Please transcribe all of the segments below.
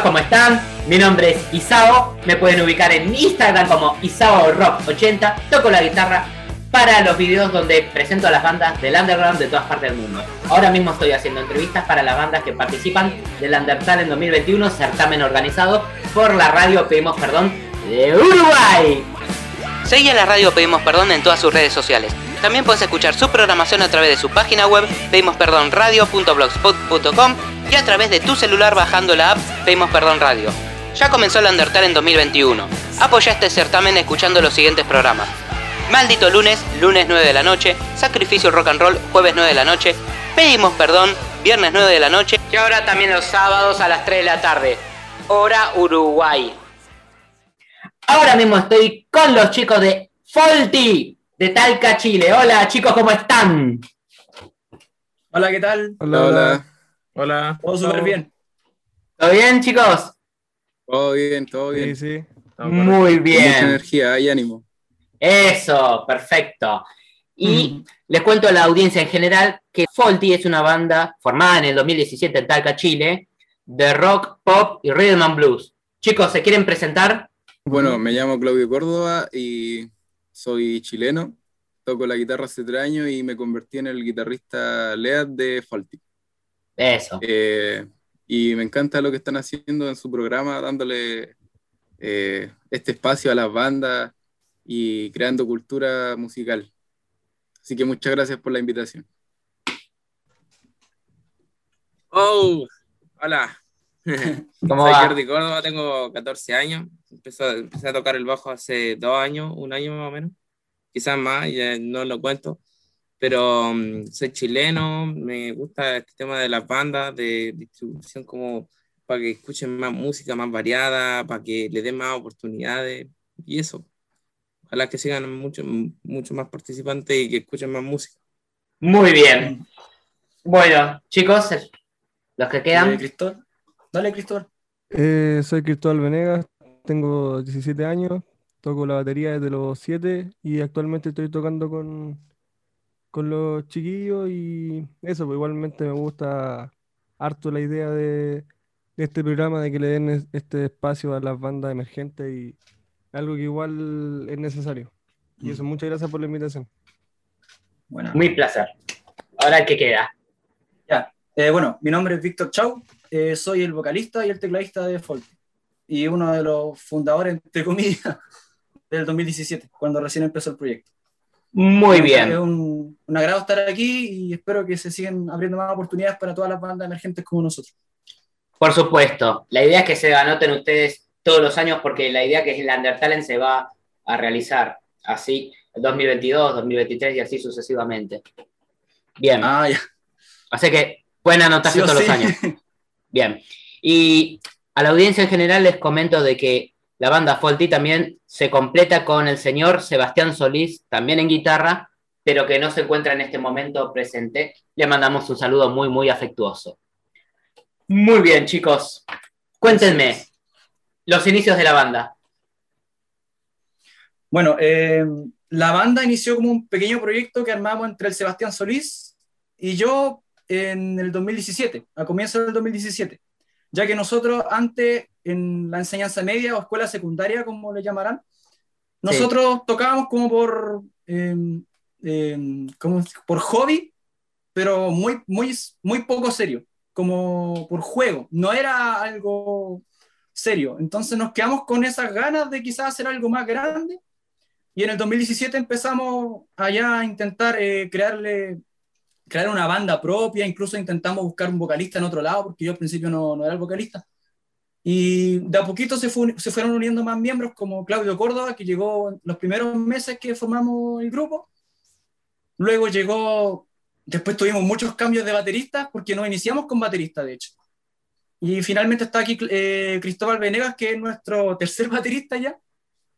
¿cómo están? Mi nombre es Isao, me pueden ubicar en Instagram como Isao Rock 80, toco la guitarra para los videos donde presento a las bandas del underground de todas partes del mundo. Ahora mismo estoy haciendo entrevistas para las bandas que participan del Undertale en 2021, certamen organizado por la radio Pedimos Perdón de Uruguay. Seguí a la radio Pedimos Perdón en todas sus redes sociales. También puedes escuchar su programación a través de su página web pedimosperdonradio.blogspot.com y a través de tu celular bajando la app Pedimos Perdón Radio. Ya comenzó el Undertale en 2021. Apoya este certamen escuchando los siguientes programas. Maldito lunes, lunes 9 de la noche, Sacrificio Rock and Roll, jueves 9 de la noche, Pedimos Perdón, viernes 9 de la noche y ahora también los sábados a las 3 de la tarde. Hora Uruguay. Ahora mismo estoy con los chicos de Folti de Talca, Chile. Hola chicos, ¿cómo están? Hola, ¿qué tal? Hola, hola. Hola. Todo súper bien. ¿Todo bien, chicos? Todo bien, todo bien. Sí, sí. Muy Mucha bien. energía y ánimo. Eso, perfecto. Y les cuento a la audiencia en general que Folti es una banda formada en el 2017 en Talca, Chile, de rock, pop y rhythm and blues. Chicos, ¿se quieren presentar? Bueno, me llamo Claudio Córdoba y soy chileno. Toco la guitarra hace tres años y me convertí en el guitarrista lead de Faulty. Eso. Eh, y me encanta lo que están haciendo en su programa, dándole eh, este espacio a las bandas y creando cultura musical. Así que muchas gracias por la invitación. Oh, hola. ¿Cómo Soy va? Jordi Córdoba, tengo 14 años. Empecé, empecé a tocar el bajo hace dos años, un año más o menos. Quizás más, ya no lo cuento. Pero mm, soy chileno, me gusta este tema de las bandas, de distribución como para que escuchen más música más variada, para que le den más oportunidades y eso. Ojalá que sigan mucho, mucho más participantes y que escuchen más música. Muy bien. Bueno, chicos, los que quedan. Cristóbal. Dale, Cristóbal. Eh, soy Cristóbal Venegas, tengo 17 años, toco la batería desde los 7 y actualmente estoy tocando con, con los chiquillos y eso, pues igualmente me gusta harto la idea de, de este programa, de que le den es- este espacio a las bandas emergentes y algo que igual es necesario. Y eso, muchas gracias por la invitación. Bueno, Muy placer. Ahora el que queda. Eh, bueno, mi nombre es Víctor Chau, eh, soy el vocalista y el tecladista de Folk y uno de los fundadores, entre comillas, del 2017, cuando recién empezó el proyecto. Muy Es bien. un, un agrado estar aquí y espero que se sigan abriendo más oportunidades para todas las bandas emergentes como nosotros. Por supuesto. La idea es que se anoten ustedes todos los años porque la idea que es el Undertalent se va a realizar así 2022, 2023 y así sucesivamente. Bien. Ah, ya. Así que pueden anotarse Sí todos sí. los años. Bien. Y a la audiencia en general les comento de que la banda Folti también se completa con el señor Sebastián Solís, también en guitarra, pero que no se encuentra en este momento presente. Le mandamos un saludo muy, muy afectuoso. Muy bien, chicos. Cuéntenme los inicios de la banda. Bueno, eh, la banda inició como un pequeño proyecto que armamos entre el Sebastián Solís y yo en el 2017, a comienzos del 2017, ya que nosotros antes en la enseñanza media o escuela secundaria, como le llamarán, nosotros tocábamos como por, eh, eh, como por hobby, pero muy, muy, muy poco serio, como por juego, no era algo serio. Entonces nos quedamos con esas ganas de quizás hacer algo más grande. Y en el 2017 empezamos allá a intentar eh, crearle, crear una banda propia, incluso intentamos buscar un vocalista en otro lado, porque yo al principio no, no era el vocalista. Y de a poquito se, fu- se fueron uniendo más miembros, como Claudio Córdoba, que llegó los primeros meses que formamos el grupo. Luego llegó, después tuvimos muchos cambios de bateristas, porque nos iniciamos con baterista, de hecho. Y finalmente está aquí eh, Cristóbal Venegas, que es nuestro tercer baterista ya,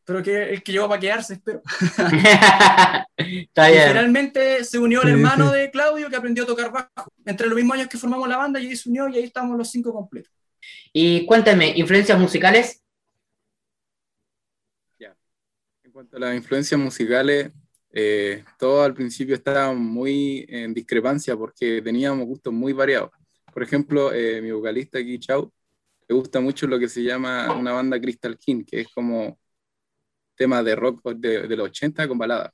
pero que el que llegó para quedarse, espero. Está bien. finalmente se unió el hermano de Claudio que aprendió a tocar bajo. Entre los mismos años que formamos la banda, y ahí se unió y ahí estamos los cinco completos. Y cuéntenme, ¿influencias musicales? En cuanto a las influencias musicales, eh, todo al principio estaba muy en discrepancia porque teníamos gustos muy variados. Por ejemplo, eh, mi vocalista aquí, Chau, le gusta mucho lo que se llama una banda Crystal King, que es como tema de rock de, de los 80 con balada.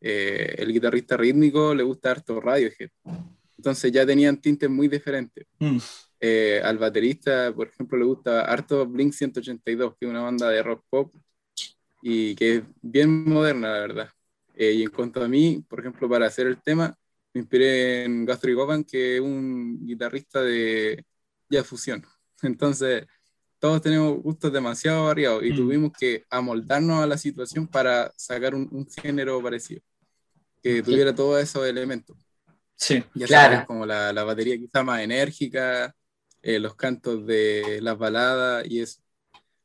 Eh, el guitarrista rítmico le gusta harto Radiohead. Entonces ya tenían tintes muy diferentes. Mm. Eh, al baterista, por ejemplo, le gusta harto Blink 182, que es una banda de rock pop y que es bien moderna, la verdad. Eh, y en cuanto a mí, por ejemplo, para hacer el tema, me inspiré en Guthrie Govan, que es un guitarrista de jazz fusión. Entonces, todos tenemos gustos demasiado variados y Mm. tuvimos que amoldarnos a la situación para sacar un, un género parecido, que tuviera todos esos elementos. Sí. Ya Claro. sabes, como la, la batería quizá más enérgica, eh, los cantos de las baladas y eso.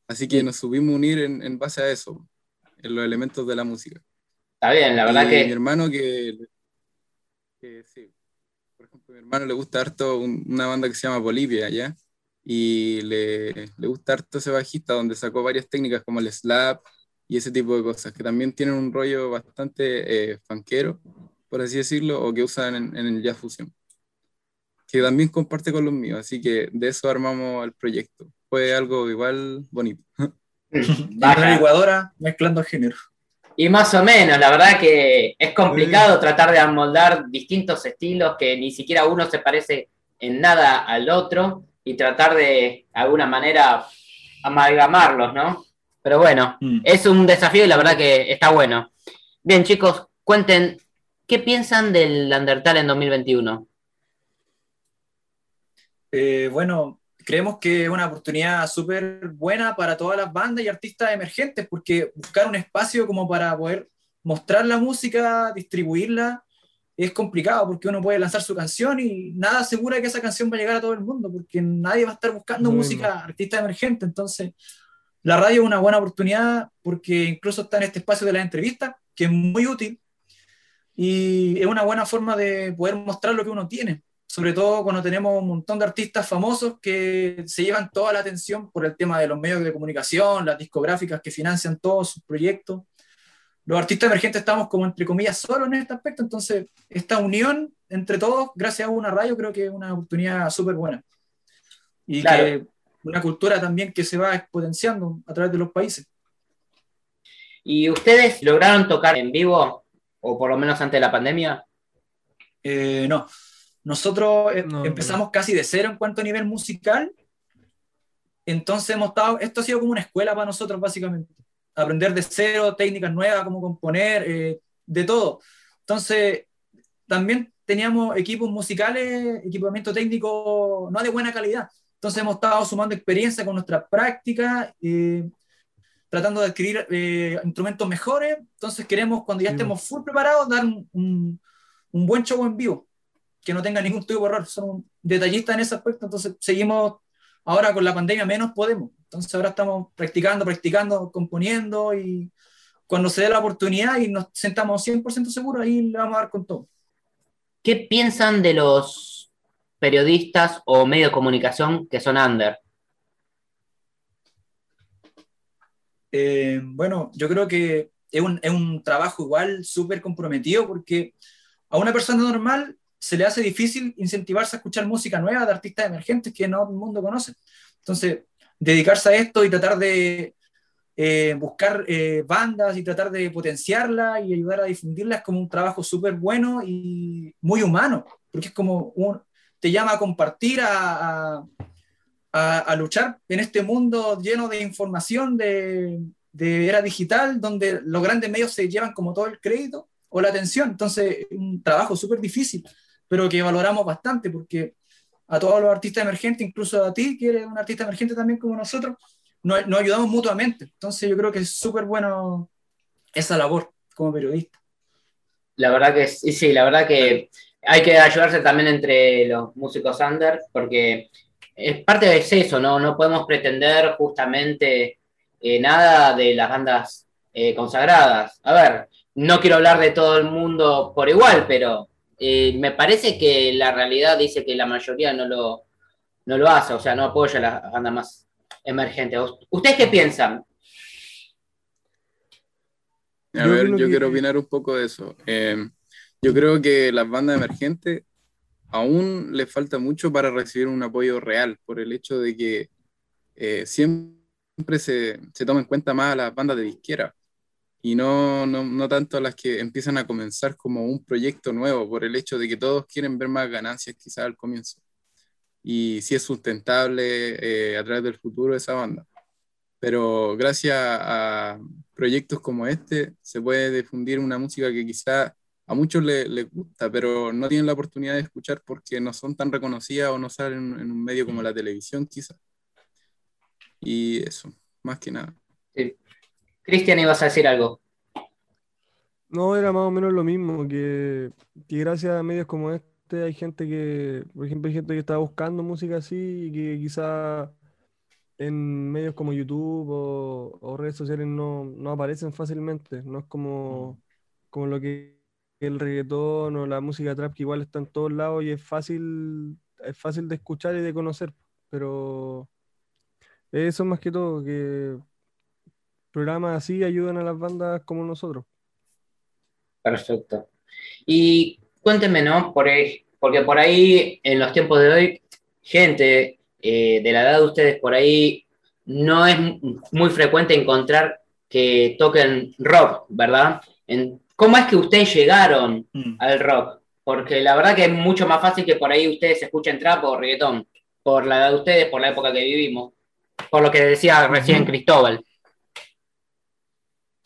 Así que nos subimos a unir en, en base a eso, en los elementos de la música. Está bien, la verdad y que mi hermano que, que sí, por ejemplo, a mi hermano le gusta harto un- una banda que se llama Bolivia, ¿ya? Y le, le gusta harto ese bajista donde sacó varias técnicas como el slap y ese tipo de cosas, que también tienen un rollo bastante eh, funkero, por así decirlo, o que usan en, en el jazz fusion. Que también comparte con los míos, así que de eso armamos el proyecto. Fue algo igual bonito. Licuadora mezclando género. Y más o menos, la verdad que es complicado tratar de amoldar distintos estilos que ni siquiera uno se parece en nada al otro y tratar de, de alguna manera, amalgamarlos, ¿no? Pero bueno, Mm. es un desafío y la verdad que está bueno. Bien, chicos, cuenten, ¿qué piensan del Undertale en 2021? Eh, bueno, creemos que es una oportunidad súper buena para todas las bandas y artistas emergentes, porque buscar un espacio como para poder mostrar la música, distribuirla, es complicado, porque uno puede lanzar su canción y nada asegura que esa canción va a llegar a todo el mundo, porque nadie va a estar buscando Lo música artista emergente. Entonces, la radio es una buena oportunidad, porque incluso está en este espacio de las entrevistas, que es muy útil, y es una buena forma de poder mostrar lo que uno tiene sobre todo cuando tenemos un montón de artistas famosos que se llevan toda la atención por el tema de los medios de comunicación, las discográficas que financian todos sus proyectos. Los artistas emergentes estamos como entre comillas solos en este aspecto, entonces esta unión entre todos, gracias a una radio, creo que es una oportunidad súper buena. Y Claro. que una cultura también que se va exponenciando a través de los países. ¿Y ustedes lograron tocar en vivo, o por lo menos antes de la pandemia? Eh, no, nosotros eh, No, empezamos casi de cero en cuanto a nivel musical. Entonces hemos estado, esto ha sido como una escuela para nosotros básicamente. Aprender de cero, técnicas nuevas, cómo componer, eh, de todo. Entonces, también teníamos equipos musicales, equipamiento técnico no de buena calidad. Entonces hemos estado sumando experiencia con nuestras prácticas, eh, tratando de adquirir eh, instrumentos mejores. Entonces queremos, cuando ya estemos full preparados, dar un, un- un buen show en vivo, que no tenga ningún tipo de error. Somos detallistas en ese aspecto, entonces seguimos ahora con la pandemia menos podemos. Entonces ahora estamos practicando, practicando, componiendo y cuando se dé la oportunidad y nos sentamos 100% seguros, ahí le vamos a dar con todo. ¿Qué piensan de los periodistas o medios de comunicación que son under? Eh, bueno, yo creo que es un, es un trabajo igual súper comprometido porque a una persona normal se le hace difícil incentivarse a escuchar música nueva de artistas emergentes que no todo el mundo conoce. Entonces, dedicarse a esto y tratar de eh, buscar eh, bandas y tratar de potenciarla y ayudar a difundirla es como un trabajo súper bueno y muy humano, porque es como te llama a compartir, a, a a, a, luchar en este mundo lleno de información, de, de, era digital, donde los grandes medios se llevan como todo el crédito o la atención. Entonces, un trabajo súper difícil, pero que valoramos bastante porque a todos los artistas emergentes, incluso a ti, que eres un artista emergente también como nosotros, nos, ayudamos mutuamente. Entonces, yo creo que es súper bueno esa labor como periodista. La verdad que sí, sí, la verdad que hay que ayudarse también entre los músicos under, porque es parte de eso, ¿no? No podemos pretender justamente eh, nada de las bandas eh, consagradas. A ver, no quiero hablar de todo el mundo por igual, pero eh, me parece que la realidad dice que la mayoría no lo, no lo hace, o sea, no apoya a las bandas más emergentes. ¿Ustedes qué piensan? A ver, yo que... quiero opinar un poco de eso. Eh, yo creo que las bandas emergentes aún les falta mucho para recibir un apoyo real, por el hecho de que eh, siempre se, se toma en cuenta más a las bandas de disquera y no, no, no tanto las que empiezan a comenzar como un proyecto nuevo, por el hecho de que todos quieren ver más ganancias quizás al comienzo. Y si es sustentable eh, a través del futuro esa banda. Pero gracias a proyectos como este se puede difundir una música que quizá a muchos les le gusta, pero no tienen la oportunidad de escuchar porque no son tan reconocidas o no salen en un medio como la televisión quizá. Y eso, más que nada. Sí. Cristian, ibas a decir algo. No, era más o menos lo mismo, que, gracias a medios como este hay gente que, por ejemplo, hay gente que está buscando música así y que quizá en medios como YouTube o, o redes sociales no, no aparecen fácilmente. No es como, como lo que el reggaetón o la música trap, que igual está en todos lados y es fácil, es fácil de escuchar y de conocer. Pero eso más que todo, que programas así ayudan a las bandas como nosotros. Perfecto. Y cuéntenme, ¿no? Por ahí- porque por ahí, en los tiempos de hoy, gente eh, de la edad de ustedes por ahí, no es muy frecuente encontrar que toquen rock, ¿verdad? En- ¿Cómo es que ustedes llegaron Mm. al rock? Porque la verdad que es mucho más fácil que por ahí ustedes escuchen trap o reggaetón, por la edad de ustedes, por la época que vivimos, por lo que decía recién. Cristóbal.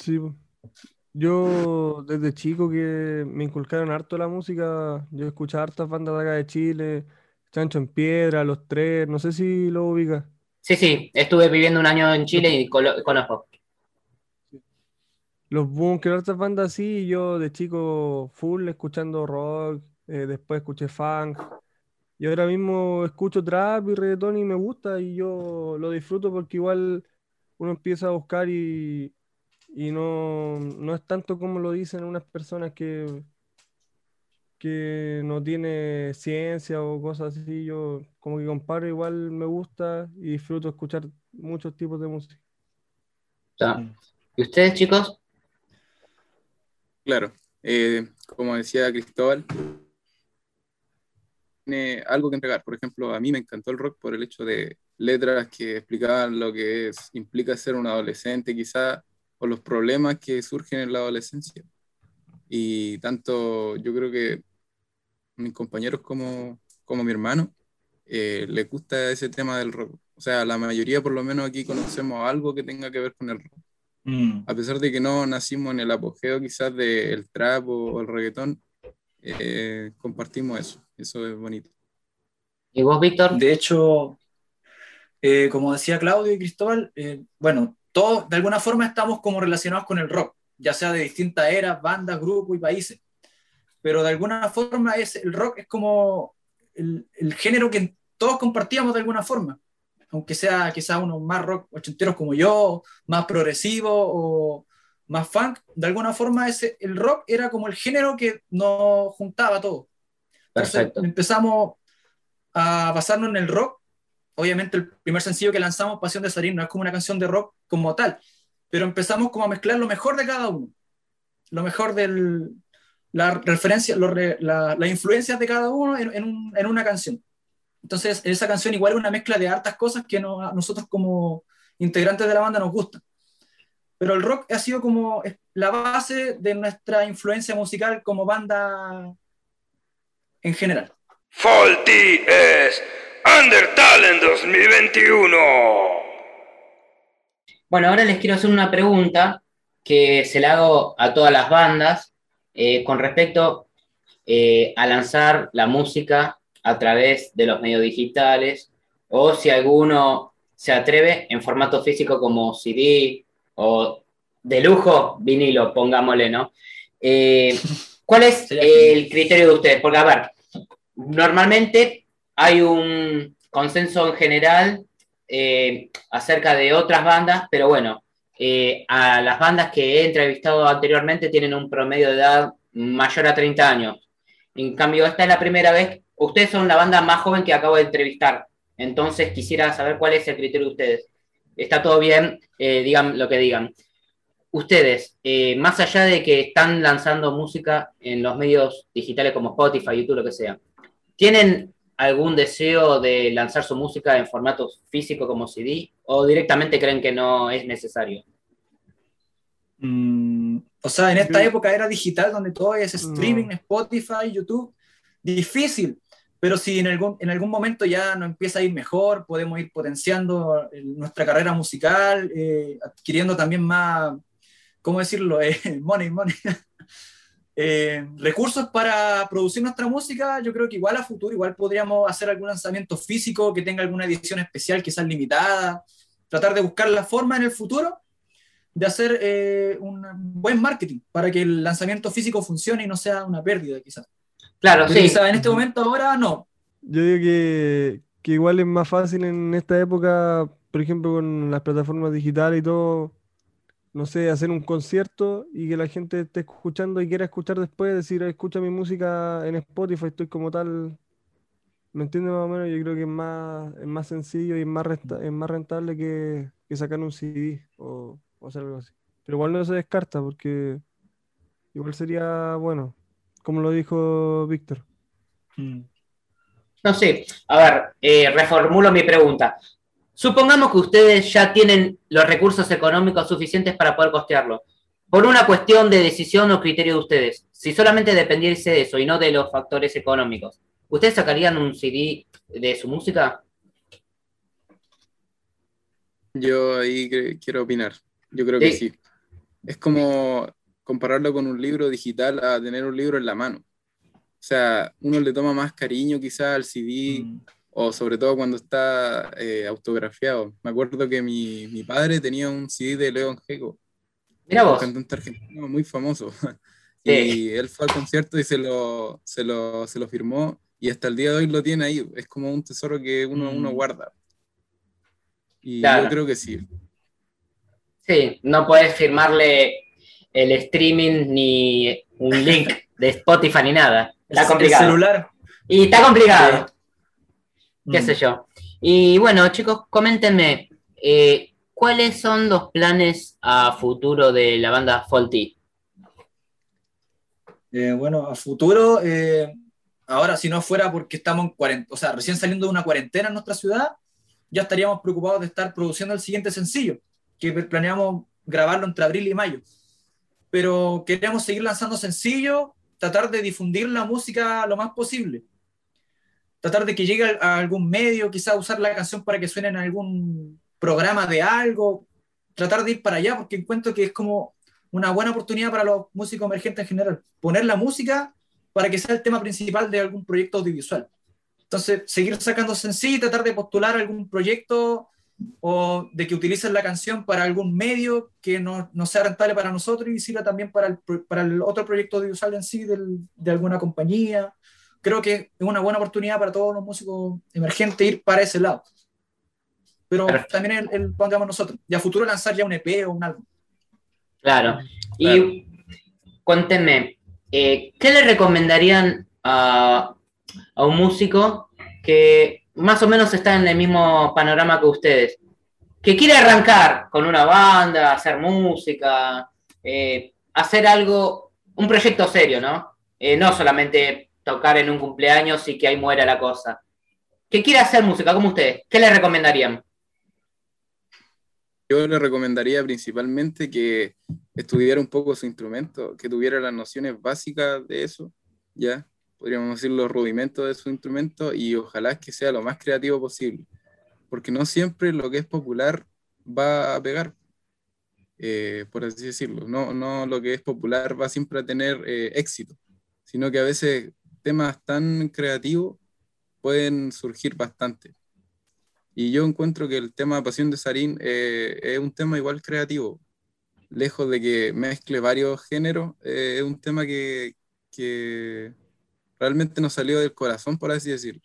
Sí, yo desde chico que me inculcaron harto la música, yo escuchaba hartas bandas de acá de Chile, Chancho en Piedra, Los Tres, no sé si lo ubicas. Sí, sí, estuve viviendo un año en Chile y conozco. Los Bunkers, hartas bandas así, yo de chico full escuchando rock, eh, después escuché funk, y ahora mismo escucho trap y reggaetón y me gusta y yo lo disfruto porque igual uno empieza a buscar y, y no, no es tanto como lo dicen unas personas que, que no tiene ciencia o cosas así, yo como que comparo igual me gusta y disfruto escuchar muchos tipos de música. Sea, ¿Y ustedes, chicos? Claro, eh, como decía Cristóbal, tiene algo que entregar. Por ejemplo, a mí me encantó el rock por el hecho de letras que explicaban lo que es, implica ser un adolescente, quizá, o los problemas que surgen en la adolescencia. Y tanto yo creo que mis compañeros como, como mi hermano eh, les gusta ese tema del rock. O sea, la mayoría por lo menos aquí conocemos algo que tenga que ver con el rock Mm. a pesar de que no nacimos en el apogeo quizás del trap o el reggaetón, eh, compartimos eso, eso es bonito. ¿Y vos, Víctor? De hecho, eh, como decía Claudio y Cristóbal, eh, bueno, todos de alguna forma estamos como relacionados con el rock, ya sea de distintas eras, bandas, grupos y países. Pero de alguna forma es, el rock es como el, el género que todos compartíamos de alguna forma. Aunque sea quizás unos más rock ochenteros como yo, más progresivo o más funk, de alguna forma ese, el rock era como el género que nos juntaba a todos. Entonces Perfecto. empezamos a basarnos en el rock. Obviamente el primer sencillo que lanzamos, Pasión de Salir, no es como una canción de rock como tal, pero empezamos como a mezclar lo mejor de cada uno, lo mejor de la referencia, las influencias de cada uno en, en, un, en, una canción. Entonces, esa canción igual es una mezcla de hartas cosas que no, a nosotros como integrantes de la banda nos gustan. Pero el rock ha sido como la base de nuestra influencia musical como banda en general. Faulty es Undertale en 2021. Bueno, ahora les quiero hacer una pregunta que se la hago a todas las bandas eh, con respecto eh, a lanzar la música a través de los medios digitales o si alguno se atreve en formato físico como CD o de lujo vinilo, pongámosle, ¿no? Eh, ¿Cuál es el criterio de ustedes? Porque, a ver, normalmente hay un consenso en general eh, acerca de otras bandas, pero bueno, eh, a las bandas que he entrevistado anteriormente tienen un promedio de edad mayor a 30 años. En cambio, esta es la primera vez, ustedes son la banda más joven que acabo de entrevistar, entonces quisiera saber cuál es el criterio de ustedes. Está todo bien, eh, digan lo que digan. Ustedes, más allá de que están lanzando música en los medios digitales como Spotify, YouTube, lo que sea, ¿tienen algún deseo de lanzar su música en formato físico como CD? ¿O directamente creen que no es necesario? Mm, o sea, en esta Yo- época era digital donde todo es streaming, No. Spotify, YouTube, difícil. Pero si en algún, en algún momento ya nos empieza a ir mejor, podemos ir potenciando eh, nuestra carrera musical, eh, adquiriendo también más, ¿cómo decirlo? Eh, money, money. Eh, recursos para producir nuestra música, yo creo que igual a futuro, igual podríamos hacer algún lanzamiento físico que tenga alguna edición especial, quizás limitada, tratar de buscar la forma en el futuro de hacer eh, un buen marketing para que el lanzamiento físico funcione y no sea una pérdida, quizás. Claro, Pero sí. quizás en este momento ahora no. Yo digo que, que igual es más fácil en esta época, por ejemplo, con las plataformas digitales y todo, no sé, hacer un concierto y que la gente esté escuchando y quiera escuchar después, decir, escucha mi música en Spotify, estoy como tal. ¿Me entiendes más o menos? Yo creo que es más, es más sencillo y es más, es más rentable que, que sacar un CD o, hacer algo así. Pero igual no se descarta porque igual sería bueno, como lo dijo Víctor. No sé, a ver, eh, reformulo mi pregunta. Supongamos que ustedes ya tienen los recursos económicos suficientes para poder costearlo. Por una cuestión de decisión o criterio de ustedes, si solamente dependiese de eso y no de los factores económicos, ¿ustedes sacarían un CD de su música? Yo ahí quiero opinar. Yo creo que Sí. sí. Es como compararlo con un libro digital a tener un libro en la mano. O sea, uno le toma más cariño quizá al CD Mm. O sobre todo cuando está eh, autografiado. Me acuerdo que mi, mi padre tenía un CD de León Gieco, Mira un vos. cantante argentino muy famoso. Sí. Y él fue al concierto y se lo, se lo, se lo firmó y hasta el día de hoy lo tiene ahí. Es como un tesoro que uno, Mm. uno guarda. Y Claro. yo creo que sí. Sí, no puedes firmarle el streaming ni un link de Spotify ni nada. Está complicado. El celular. Y está complicado. Qué Mm. sé yo. Y bueno, chicos, coméntenme, eh, ¿cuáles son los planes a futuro de la banda Faulty? Eh, bueno, a futuro, eh, ahora si no fuera porque estamos en cuarentena, o sea, recién saliendo de una cuarentena en nuestra ciudad, ya estaríamos preocupados de estar produciendo el siguiente sencillo, que planeamos grabarlo entre abril y mayo. Pero queremos seguir lanzando sencillos, tratar de difundir la música lo más posible. Tratar de que llegue a, algún medio, quizá usar la canción para que suene en algún programa de algo, tratar de ir para allá, porque encuentro que es como una buena oportunidad para los músicos emergentes en general. Poner la música para que sea el tema principal de algún proyecto audiovisual. Entonces, seguir sacando sencillo y tratar de postular algún proyecto o de que utilicen la canción para algún medio que no, no sea rentable para nosotros y sirva también para el, para el otro proyecto audiovisual en sí del- de alguna compañía. Creo que es una buena oportunidad para todos los músicos emergentes ir para ese lado. Pero Perfecto. también el, el pongamos nosotros. Y a futuro lanzar ya un EP o un álbum. Claro. Y cuéntenme, eh, ¿qué le recomendarían a, a un músico que más o menos está en el mismo panorama que ustedes? Que quiere arrancar con una banda, hacer música, eh, hacer algo, un proyecto serio, ¿no? Eh, no solamente tocar en un cumpleaños y que ahí muera la cosa. Que quiere hacer música como ustedes, ¿qué le recomendarían? Yo le recomendaría principalmente que estudiara un poco su instrumento, que tuviera las nociones básicas de eso, ya, podríamos decir los rudimentos de su instrumento y ojalá que sea lo más creativo posible, porque no siempre lo que es popular va a pegar, eh, por así decirlo, no, no lo que es popular va siempre a tener eh, éxito, sino que a veces temas tan creativos pueden surgir bastante. Y yo encuentro que el tema Pasión de Sarín eh, es un tema igual creativo. Lejos de que mezcle varios géneros, eh, es un tema que, que realmente nos salió del corazón, por así decirlo.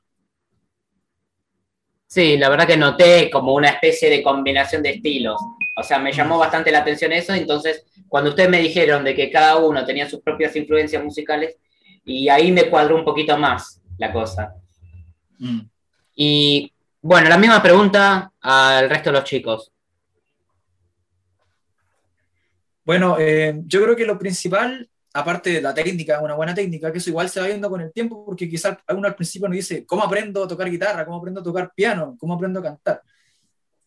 Sí, la verdad que noté como una especie de combinación de estilos. O sea, me llamó bastante la atención eso. Entonces, cuando ustedes me dijeron de que cada uno tenía sus propias influencias musicales, y ahí me cuadró un poquito más la cosa. Y bueno, la misma pregunta al resto de los chicos. Bueno, eh, yo creo que lo principal aparte de la técnica, una buena técnica, que eso igual se va viendo con el tiempo, porque quizás uno al principio nos dice, ¿cómo aprendo a tocar guitarra? ¿Cómo aprendo a tocar piano? ¿Cómo aprendo a cantar?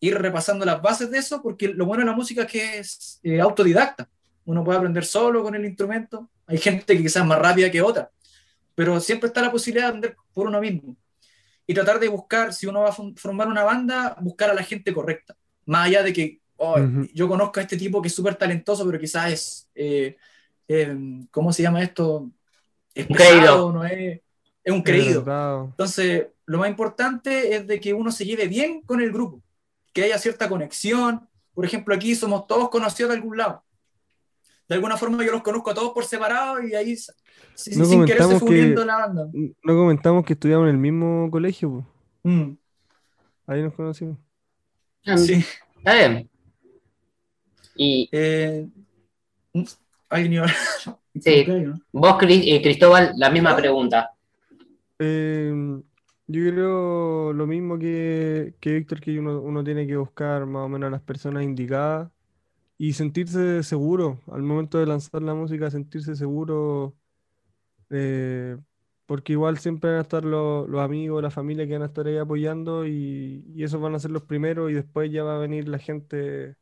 Ir repasando las bases de eso, porque lo bueno de la música es que es eh, autodidacta. Uno puede aprender solo con el instrumento. Hay gente que quizás es más rápida que otra, pero siempre está la posibilidad de aprender por uno mismo. Y tratar de buscar, si uno va a formar una banda, buscar a la gente correcta. Más allá de que oh, yo conozco a este tipo que es súper talentoso, pero quizás es... Eh, eh, ¿cómo se llama esto? Es un creído. ¿no? Es, es, un creído. Entonces, lo más importante es de que uno se lleve bien con el grupo, que haya cierta conexión. Por ejemplo, aquí somos todos conocidos de algún lado. De alguna forma yo los conozco a todos por separado y ahí sin querer se fue la banda. No comentamos que estudiamos en el mismo colegio. Mm. Ahí nos conocimos. Ah, sí. Está bien. Y... Eh, Sí. Vos, eh, Cristóbal, la misma pregunta. Em, yo creo lo mismo que, que Víctor, que uno, tiene que buscar más o menos a las personas indicadas y sentirse seguro al momento de lanzar la música, sentirse seguro, eh, porque igual siempre van a estar los, amigos, la familia que van a estar ahí apoyando y, y esos van a ser los primeros y después ya va a venir la gente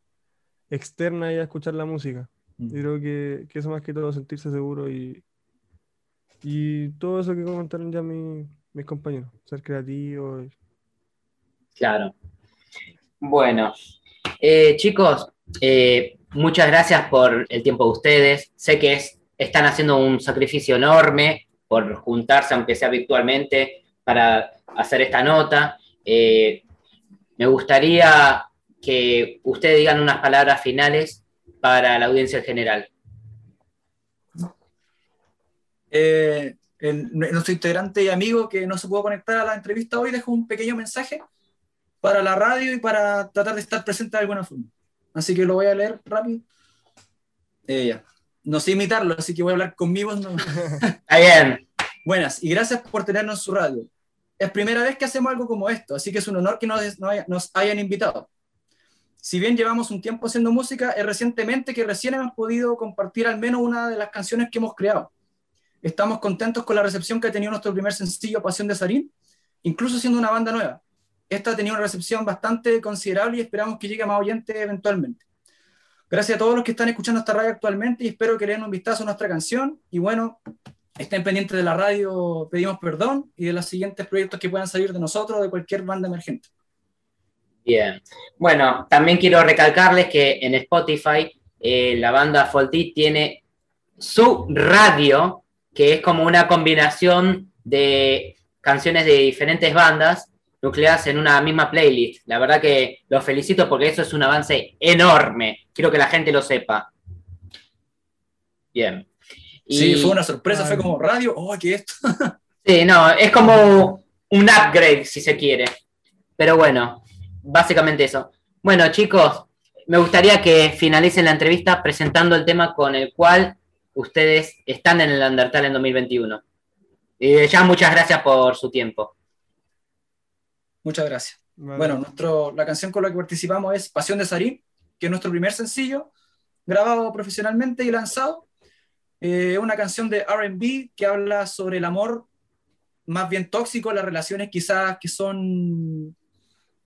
externa a escuchar la música. Mm. creo que, eso más que todo, sentirse seguro y, y todo eso que comentaron ya mis compañeros, ser creativo. Claro. Bueno, eh, chicos, eh, muchas gracias por el tiempo de ustedes. Sé que es, están haciendo un sacrificio enorme por juntarse, aunque sea virtualmente, para hacer esta nota. Eh, me gustaría que ustedes digan unas palabras finales para la audiencia en general? Eh, nuestro integrante y amigo que no se pudo conectar a la entrevista hoy dejó un pequeño mensaje para la radio y para tratar de estar presente de alguna forma. Así que lo voy a leer rápido. Eh, no sé imitarlo, así que voy a hablar conmigo. No. Está bien. Buenas, y gracias por tenernos en su radio. Es primera vez que hacemos algo como esto, así que es un honor que nos, nos hayan invitado si bien llevamos un tiempo haciendo música, es recientemente que recién hemos podido compartir al menos una de las canciones que hemos creado. Estamos contentos con la recepción que ha tenido nuestro primer sencillo, Pasión de Sarín, incluso siendo una banda nueva. Esta ha tenido una recepción bastante considerable y esperamos que llegue a más oyentes eventualmente. Gracias a todos los que están escuchando esta radio actualmente y espero que le den un vistazo a nuestra canción. Y bueno, estén pendientes de la radio, pedimos perdón y de los siguientes proyectos que puedan salir de nosotros o de cualquier banda emergente. Bien. Bueno, también quiero recalcarles que en Spotify eh, la banda Faulty tiene su radio, que es como una combinación de canciones de diferentes bandas nucleadas en una misma playlist. La verdad que los felicito porque eso es un avance enorme. Quiero que la gente lo sepa. Bien. Sí, fue una sorpresa, fue como radio, oh, ¿qué es esto? sí, no, es como un upgrade, si se quiere. Pero bueno, básicamente eso. Bueno, chicos, me gustaría que finalicen la entrevista presentando el tema con el cual ustedes están en el Undertale en 2021. Y ya muchas gracias por su tiempo. Muchas gracias. Bueno, nuestro, la canción con la que participamos es Pasión de Sarín, que es nuestro primer sencillo, grabado profesionalmente y lanzado. Es eh, una canción de RB que habla sobre el amor más bien tóxico, las relaciones quizás que son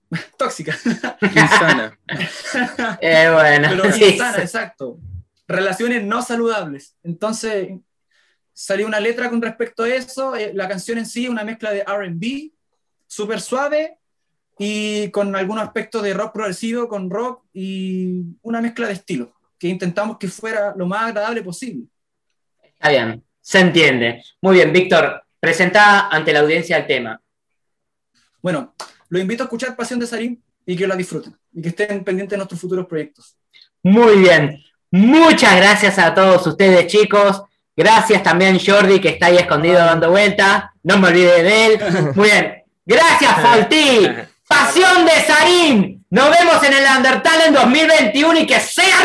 tóxica. Insana. eh, bueno. Pero insana, exacto. Relaciones no saludables. Entonces, salió una letra con respecto a eso. Eh, la canción en sí, una mezcla de RB, súper suave y con algún aspecto de rock progresivo, con rock y una mezcla de estilo, que intentamos que fuera lo más agradable posible. Está bien, se entiende. Muy bien, Víctor, presenta ante la audiencia el tema. Bueno, los invito a escuchar Pasión de Sarín y que la disfruten y que estén pendientes de nuestros futuros proyectos. Muy bien. Muchas gracias a todos ustedes, chicos. Gracias también, Jordi, que está ahí escondido dando vuelta. No me olvide de él. Muy bien. Gracias, Falti. Pasión de Sarín. Nos vemos en el Undertale en 2021 y que sea